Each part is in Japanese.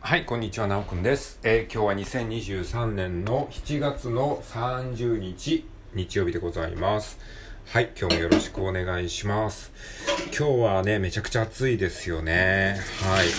はい、こんにちは、なおくんです。えー今日は2023年の7月の30日、日曜日でございます。はい、今日もよろしくお願いします。今日はね、めちゃくちゃ暑いですよね。はい、え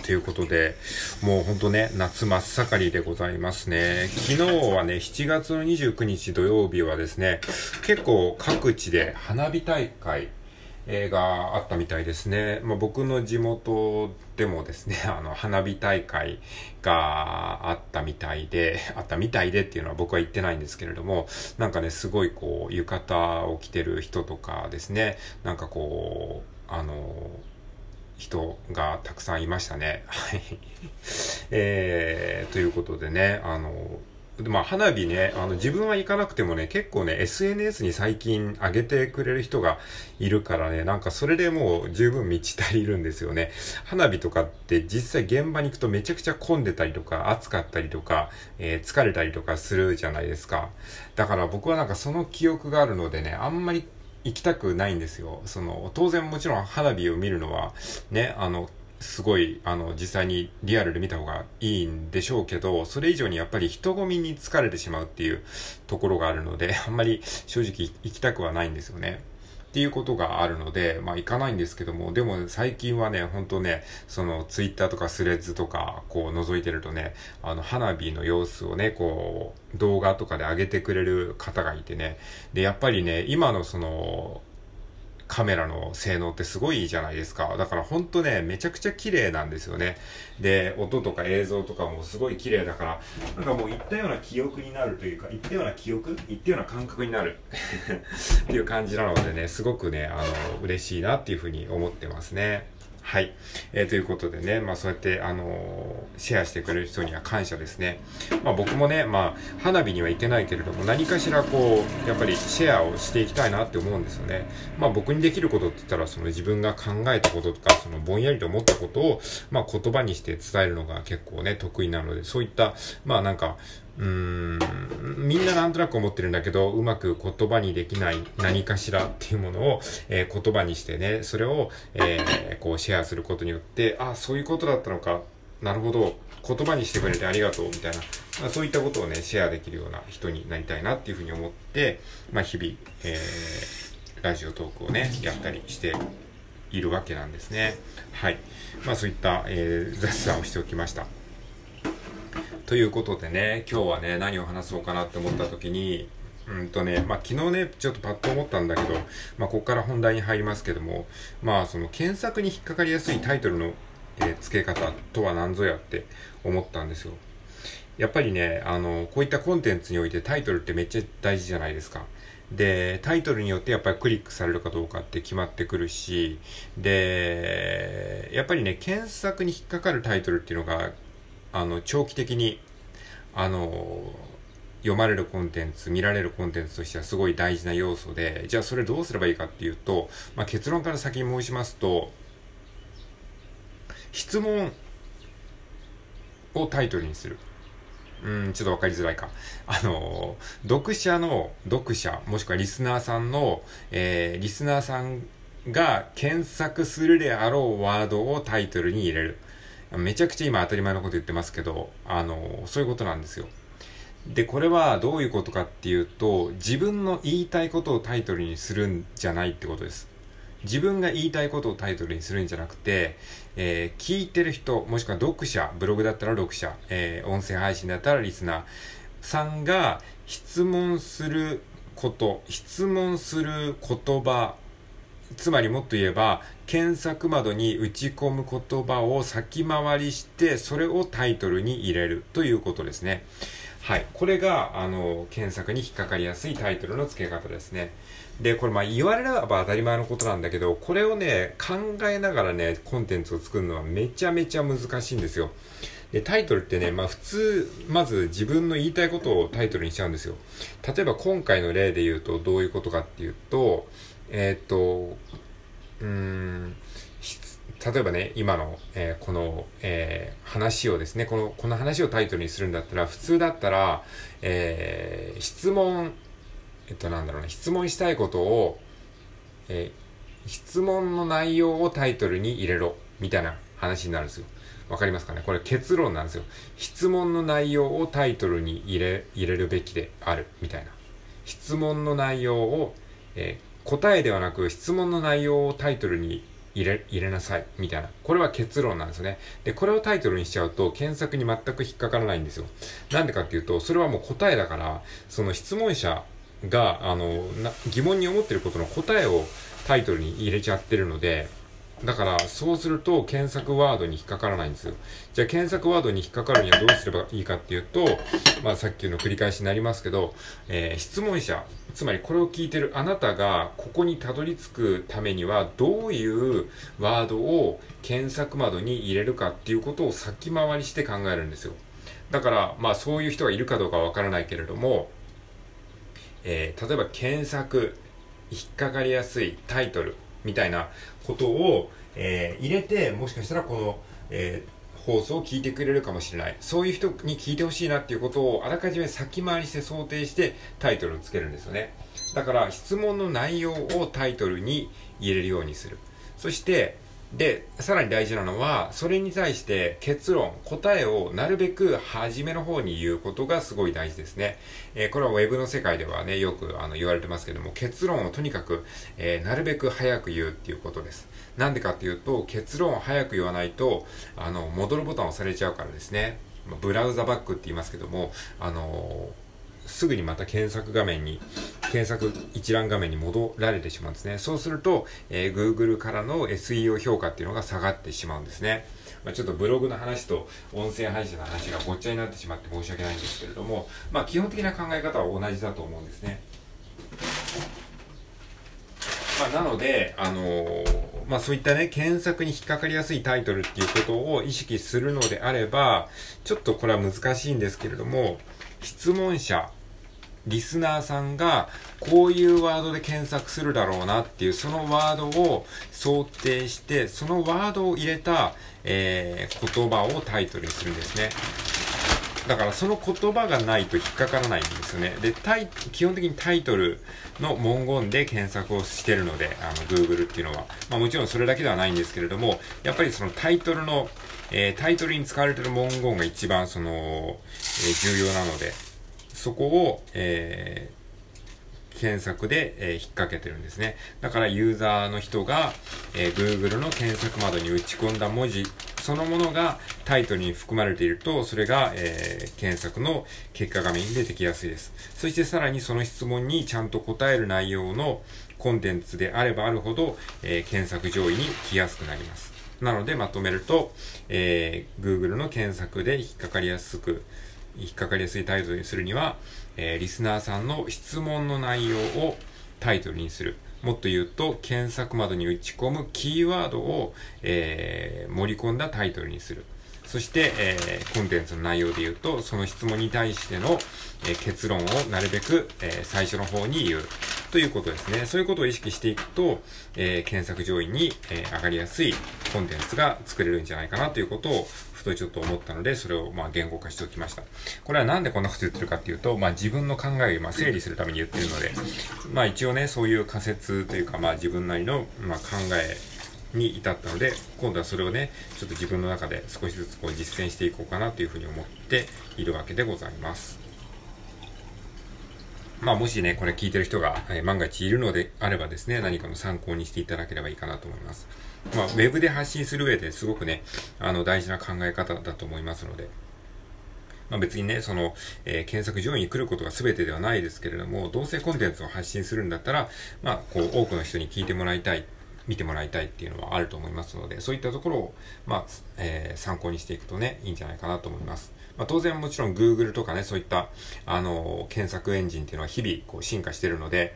ーということで、もうほんとね、夏真っ盛りでございますね。昨日はね、7月の29日土曜日はですね、結構各地で花火大会、えーがあったみたいですね。まあ、僕の地元でもですね、あの、花火大会があったみたいで、あったみたいでっていうのは僕は言ってないんですけれども、なんかね、すごいこう、浴衣を着てる人とかですね、なんかこう、あの、人がたくさんいましたね。はい。えー、ということでね、あの、でまあ、花火ね、あの、自分は行かなくてもね、結構ね、SNS に最近上げてくれる人がいるからね、なんかそれでもう十分満ち足りるんですよね。花火とかって実際現場に行くとめちゃくちゃ混んでたりとか、暑かったりとか、えー疲れたりとかするじゃないですか。だから僕はなんかその記憶があるのでね、あんまり行きたくないんですよ。その、当然もちろん花火を見るのは、ね、あの、すごい、あの、実際にリアルで見た方がいいんでしょうけど、それ以上にやっぱり人混みに疲れてしまうっていうところがあるので、あんまり正直行きたくはないんですよね。っていうことがあるので、まあ行かないんですけども、でも最近はね、ほんとね、そのツイッターとかスレッズとか、こう覗いてるとね、あの花火の様子をね、こう動画とかで上げてくれる方がいてね、で、やっぱりね、今のその、カメラの性能ってすごいじゃないですか。だからほんとね、めちゃくちゃ綺麗なんですよね。で、音とか映像とかもすごい綺麗だから、なんかもう言ったような記憶になるというか、言ったような記憶言ったような感覚になる っていう感じなのでね、すごくね、あの、嬉しいなっていうふうに思ってますね。はい。えーということでね、まあそうやって、あのーシェアしてくれる人には感謝ですね。まあ僕もね、まあ花火には行けないけれども、何かしらこう、やっぱりシェアをしていきたいなって思うんですよね。まあ僕にできることって言ったら、その自分が考えたこととか、そのぼんやりと思ったことを、まあ言葉にして伝えるのが結構ね、得意なので、そういった、まあなんか、うーん、みんななんとなく思ってるんだけど、うまく言葉にできない何かしらっていうものを、えー言葉にしてね、それを、えーこうシェアすることによって、あ、そういうことだったのか、なるほど、言葉にしてくれてありがとう、みたいな、ま、そういったことをね、シェアできるような人になりたいなっていうふうに思って、まあ日々、えーラジオトークをね、やったりしているわけなんですね。はい。まあそういった、えー雑談をしておきました。ということでね、今日はね、何を話そうかなって思った時に、うんとね、まあ昨日ね、ちょっとパッと思ったんだけど、まあここから本題に入りますけども、まあその検索に引っかかりやすいタイトルの、えー付け方とは何ぞやって思ったんですよ。やっぱりね、あの、こういったコンテンツにおいてタイトルってめっちゃ大事じゃないですか。で、タイトルによってやっぱりクリックされるかどうかって決まってくるし、で、やっぱりね、検索に引っかかるタイトルっていうのが、あの、長期的に、あの、読まれるコンテンツ、見られるコンテンツとしてはすごい大事な要素で、じゃあそれどうすればいいかっていうと、まあ、結論から先に申しますと、質問をタイトルにする。うん、ちょっとわかりづらいか。あの、読者の、読者、もしくはリスナーさんの、えー、リスナーさんが検索するであろうワードをタイトルに入れる。めちゃくちゃ今当たり前のこと言ってますけど、あの、そういうことなんですよ。で、これはどういうことかっていうと、自分の言いたいことをタイトルにするんじゃないってことです。自分が言いたいことをタイトルにするんじゃなくて、えー聞いてる人、もしくは読者、ブログだったら読者、えー音声配信だったらリスナーさんが質問すること、質問する言葉、つまりもっと言えば、検索窓に打ち込む言葉を先回りして、それをタイトルに入れるということですね。はい。これが、あの、検索に引っかかりやすいタイトルの付け方ですね。で、これまあ言われれば当たり前のことなんだけど、これをね、考えながらね、コンテンツを作るのはめちゃめちゃ難しいんですよ。で、タイトルってね、まあ普通、まず自分の言いたいことをタイトルにしちゃうんですよ。例えば今回の例で言うとどういうことかっていうと、えーっと、うん、例えばね、今の、えーこの、えー話をですね、この、この話をタイトルにするんだったら、普通だったら、えー質問、えっと、なんだろうな、質問したいことを、え質問の内容をタイトルに入れろ、みたいな話になるんですよ。わかりますかね？これ結論なんですよ。質問の内容をタイトルに入れ、入れるべきである、みたいな。質問の内容を、えー、答えではなく質問の内容をタイトルに入れ、入れなさい、みたいな。これは結論なんですね。で、これをタイトルにしちゃうと、検索に全く引っかからないんですよ。なんでかっていうと、それはもう答えだから、その質問者が、あの、疑問に思ってることの答えをタイトルに入れちゃってるので、だから、そうすると検索ワードに引っかからないんですよ。じゃあ検索ワードに引っかかるにはどうすればいいかっていうと、まあさっきの繰り返しになりますけど、えー、質問者、つまりこれを聞いてるあなたがここにたどり着くためにはどういうワードを検索窓に入れるかっていうことを先回りして考えるんですよ。だから、まあそういう人がいるかどうかわからないけれども、えー、例えば検索、引っかかりやすいタイトル、みたいなことを、えー、入れて、もしかしたらこの、えー、放送を聞いてくれるかもしれない。そういう人に聞いてほしいなっていうことをあらかじめ先回りして想定してタイトルをつけるんですよね。だから質問の内容をタイトルに入れるようにする。そして、で、さらに大事なのは、それに対して結論、答えをなるべく初めの方に言うことがすごい大事ですね。えー、これは Web の世界ではね、よくあの言われてますけども、結論をとにかく、えー、なるべく早く言うっていうことです。なんでかっていうと、結論を早く言わないと、あの、戻るボタンを押されちゃうからですね。ブラウザバックって言いますけども、あのーすぐにまた検索画面に、検索一覧画面に戻られてしまうんですね。そうすると、えー、Google からの SEO 評価っていうのが下がってしまうんですね。まあ、ちょっとブログの話と音声配信の話がごっちゃになってしまって申し訳ないんですけれども、まあ、基本的な考え方は同じだと思うんですね。まあ、なので、あのー、まあ、そういったね、検索に引っかかりやすいタイトルっていうことを意識するのであれば、ちょっとこれは難しいんですけれども、質問者、リスナーさんがこういうワードで検索するだろうなっていうそのワードを想定してそのワードを入れた、えー、言葉をタイトルにするんですね。だからその言葉がないと引っかからないんですよね。で、タイ、基本的にタイトルの文言で検索をしてるので、あの、Google っていうのは。まあもちろんそれだけではないんですけれども、やっぱりそのタイトルの、えー、タイトルに使われてる文言が一番その、えー、重要なので、そこを、えー検索で、えー、引っ掛けてるんですね。だからユーザーの人が、えー、Google の検索窓に打ち込んだ文字そのものがタイトルに含まれていると、それが、えー、検索の結果画面に出てきやすいです。そしてさらにその質問にちゃんと答える内容のコンテンツであればあるほど、え検索上位に来やすくなります。なのでまとめると、え Google の検索で引っかかりやすく、引っかかりやすいタイトルにするには、えー、リスナーさんの質問の内容をタイトルにする。もっと言うと、検索窓に打ち込むキーワードを、えー、盛り込んだタイトルにする。そして、えー、コンテンツの内容で言うと、その質問に対しての、えー、結論をなるべく、えー、最初の方に言う。ということですね。そういうことを意識していくと、え検索上位に、え上がりやすいコンテンツが作れるんじゃないかなということをふとちょっと思ったので、それをまあ言語化しておきました。これはなんでこんなこと言ってるかっていうと、まあ自分の考えをま整理するために言ってるので、まあ一応ね、そういう仮説というか、まあ自分なりのま考えに至ったので、今度はそれをね、ちょっと自分の中で少しずつこう実践していこうかなというふうに思っているわけでございます。まあもしね、これ聞いてる人が、え、万が一いるのであればですね、何かの参考にしていただければいいかなと思います。まあ、ウェブで発信する上ですごくね、あの、大事な考え方だと思いますので、まあ、別にね、その、えー、検索上位に来ることが全てではないですけれども、どうせコンテンツを発信するんだったら、まあ、こう、多くの人に聞いてもらいたい、見てもらいたいっていうのはあると思いますので、そういったところを、まあ、えー、参考にしていくとね、いいんじゃないかなと思います。まあ、当然もちろん Google とかね、そういった、あの、検索エンジンっていうのは日々、こう、進化してるので、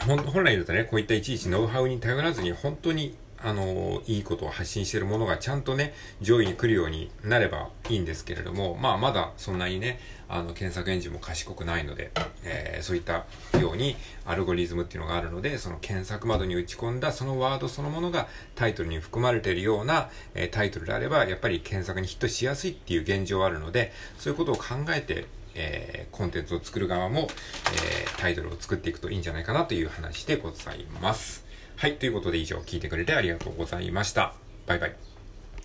本来だとね、こういったいちいちノウハウに頼らずに、本当に、あの、いいことを発信してるものがちゃんとね、上位に来るようになればいいんですけれども、まあ、まだそんなにね、あの、検索エンジンも賢くないので、えー、そういったようにアルゴリズムっていうのがあるので、その検索窓に打ち込んだそのワードそのものがタイトルに含まれているような、えー、タイトルであれば、やっぱり検索にヒットしやすいっていう現状はあるので、そういうことを考えて、えー、コンテンツを作る側も、え、タイトルを作っていくといいんじゃないかなという話でございます。はい。ということで以上聞いてくれてありがとうございました。バイバイ。